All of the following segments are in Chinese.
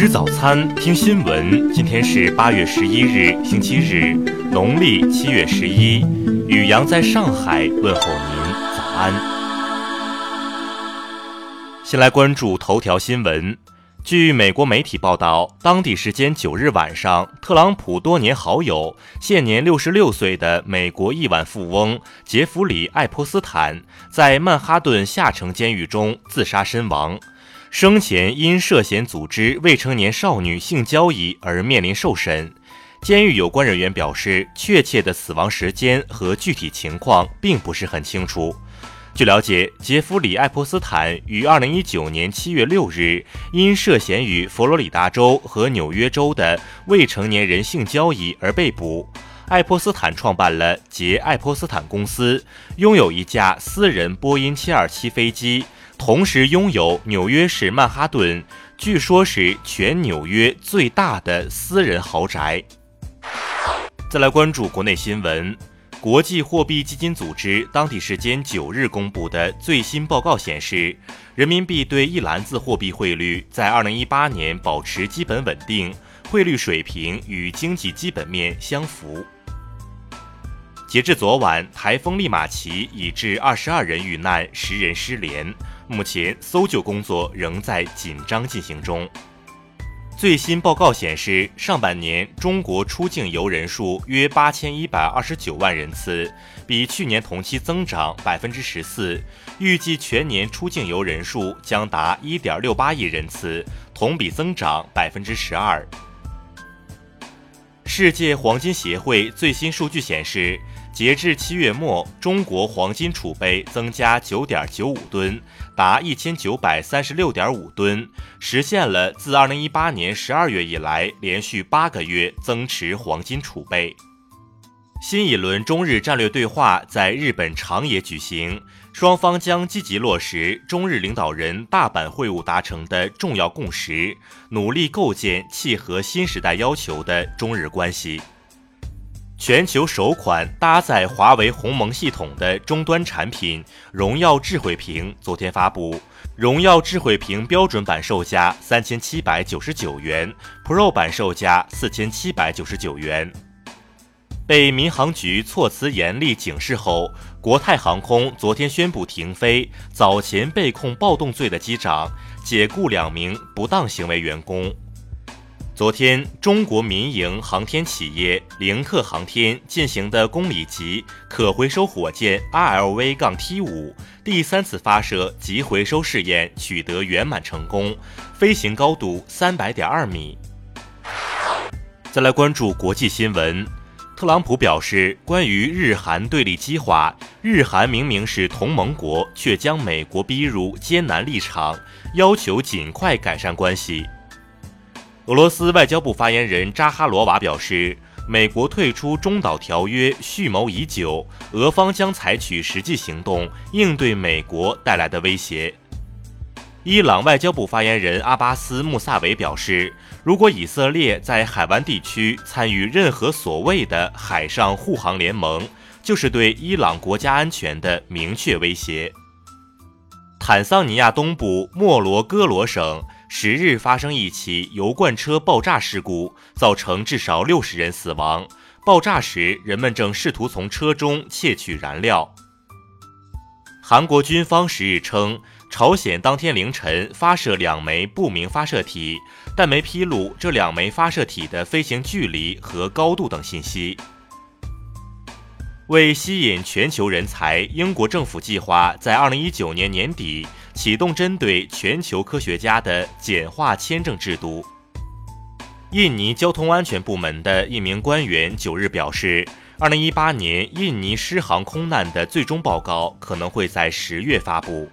吃早餐，听新闻。今天是八月十一日，星期日，农历七月十一。雨阳在上海问候您，早安。先来关注头条新闻。据美国媒体报道，当地时间九日晚上，特朗普多年好友、现年六十六岁的美国亿万富翁杰弗里·爱泼斯坦在曼哈顿下城监狱中自杀身亡。生前因涉嫌组织未成年少女性交易而面临受审。监狱有关人员表示，确切的死亡时间和具体情况并不是很清楚。据了解，杰弗里·爱泼斯坦于2019年7月6日因涉嫌与佛罗里达州和纽约州的未成年人性交易而被捕。爱泼斯坦创办了杰爱泼斯坦公司，拥有一架私人波音727飞机，同时拥有纽约市曼哈顿，据说是全纽约最大的私人豪宅。再来关注国内新闻。国际货币基金组织当地时间九日公布的最新报告显示，人民币对一篮子货币汇率在二零一八年保持基本稳定，汇率水平与经济基本面相符。截至昨晚，台风利马奇已致二十二人遇难，十人失联，目前搜救工作仍在紧张进行中。最新报告显示，上半年中国出境游人数约八千一百二十九万人次，比去年同期增长百分之十四。预计全年出境游人数将达一点六八亿人次，同比增长百分之十二。世界黄金协会最新数据显示。截至七月末，中国黄金储备增加九点九五吨，达一千九百三十六点五吨，实现了自二零一八年十二月以来连续八个月增持黄金储备。新一轮中日战略对话在日本长野举行，双方将积极落实中日领导人大阪会晤达成的重要共识，努力构建契合新时代要求的中日关系。全球首款搭载华为鸿蒙系统的终端产品荣耀智慧屏昨天发布，荣耀智慧屏标准版售价三千七百九十九元，Pro 版售价四千七百九十九元。被民航局措辞严厉警示后，国泰航空昨天宣布停飞早前被控暴动罪的机长，解雇两名不当行为员工。昨天，中国民营航天企业凌客航天进行的公里级可回收火箭 RLV 杠 T5 第三次发射及回收试验取得圆满成功，飞行高度三百点二米。再来关注国际新闻，特朗普表示，关于日韩对立激化，日韩明明是同盟国，却将美国逼入艰难立场，要求尽快改善关系。俄罗斯外交部发言人扎哈罗娃表示，美国退出中导条约蓄谋已久，俄方将采取实际行动应对美国带来的威胁。伊朗外交部发言人阿巴斯·穆萨维表示，如果以色列在海湾地区参与任何所谓的海上护航联盟，就是对伊朗国家安全的明确威胁。坦桑尼亚东部莫罗戈罗省。十日发生一起油罐车爆炸事故，造成至少六十人死亡。爆炸时，人们正试图从车中窃取燃料。韩国军方十日称，朝鲜当天凌晨发射两枚不明发射体，但没披露这两枚发射体的飞行距离和高度等信息。为吸引全球人才，英国政府计划在二零一九年年底。启动针对全球科学家的简化签证制度。印尼交通安全部门的一名官员九日表示，二零一八年印尼失航空难的最终报告可能会在十月发布。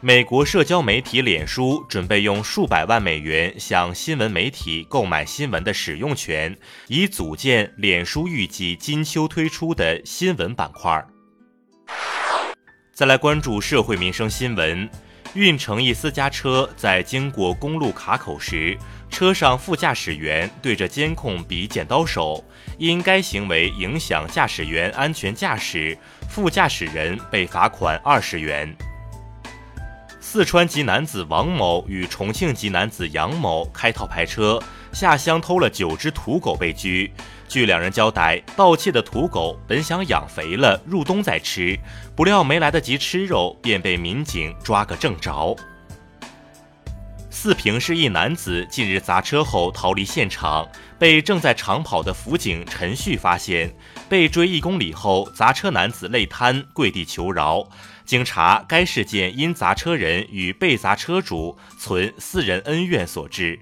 美国社交媒体脸书准备用数百万美元向新闻媒体购买新闻的使用权，以组建脸书预计今秋推出的新闻板块。再来关注社会民生新闻，运城一私家车在经过公路卡口时，车上副驾驶员对着监控比剪刀手，因该行为影响驾驶员安全驾驶，副驾驶人被罚款二十元。四川籍男子王某与重庆籍男子杨某开套牌车下乡偷了九只土狗被拘。据两人交代，盗窃的土狗本想养肥了入冬再吃，不料没来得及吃肉，便被民警抓个正着。四平市一男子近日砸车后逃离现场，被正在长跑的辅警陈旭发现。被追一公里后，砸车男子累瘫跪地求饶。经查，该事件因砸车人与被砸车主存私人恩怨所致。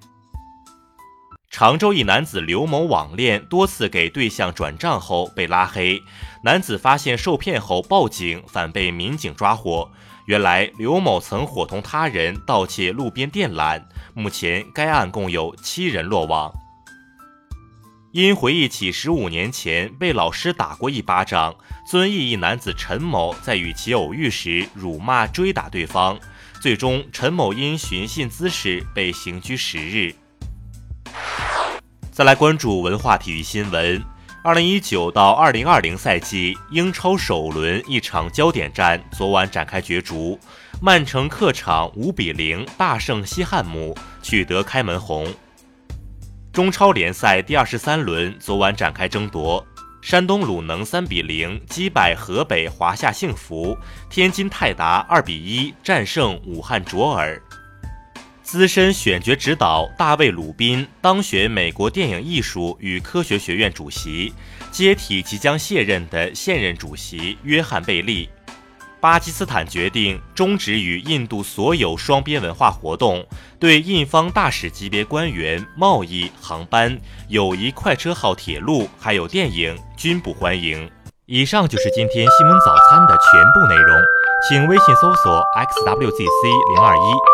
常州一男子刘某网恋多次给对象转账后被拉黑，男子发现受骗后报警，反被民警抓获。原来刘某曾伙同他人盗窃路边电缆，目前该案共有七人落网。因回忆起十五年前被老师打过一巴掌，遵义一男子陈某在与其偶遇时辱骂追打对方，最终陈某因寻衅滋事被刑拘十日。再来关注文化体育新闻。二零一九到二零二零赛季英超首轮一场焦点战昨晚展开角逐，曼城客场五比零大胜西汉姆，取得开门红。中超联赛第二十三轮昨晚展开争夺，山东鲁能三比零击败河北华夏幸福，天津泰达二比一战胜武汉卓尔。资深选角指导大卫·鲁宾当选美国电影艺术与科学学院主席，接替即将卸任的现任主席约翰·贝利。巴基斯坦决定终止与印度所有双边文化活动，对印方大使级别官员、贸易航班、友谊快车号铁路还有电影均不欢迎。以上就是今天新闻早餐的全部内容，请微信搜索 xwzc 零二一。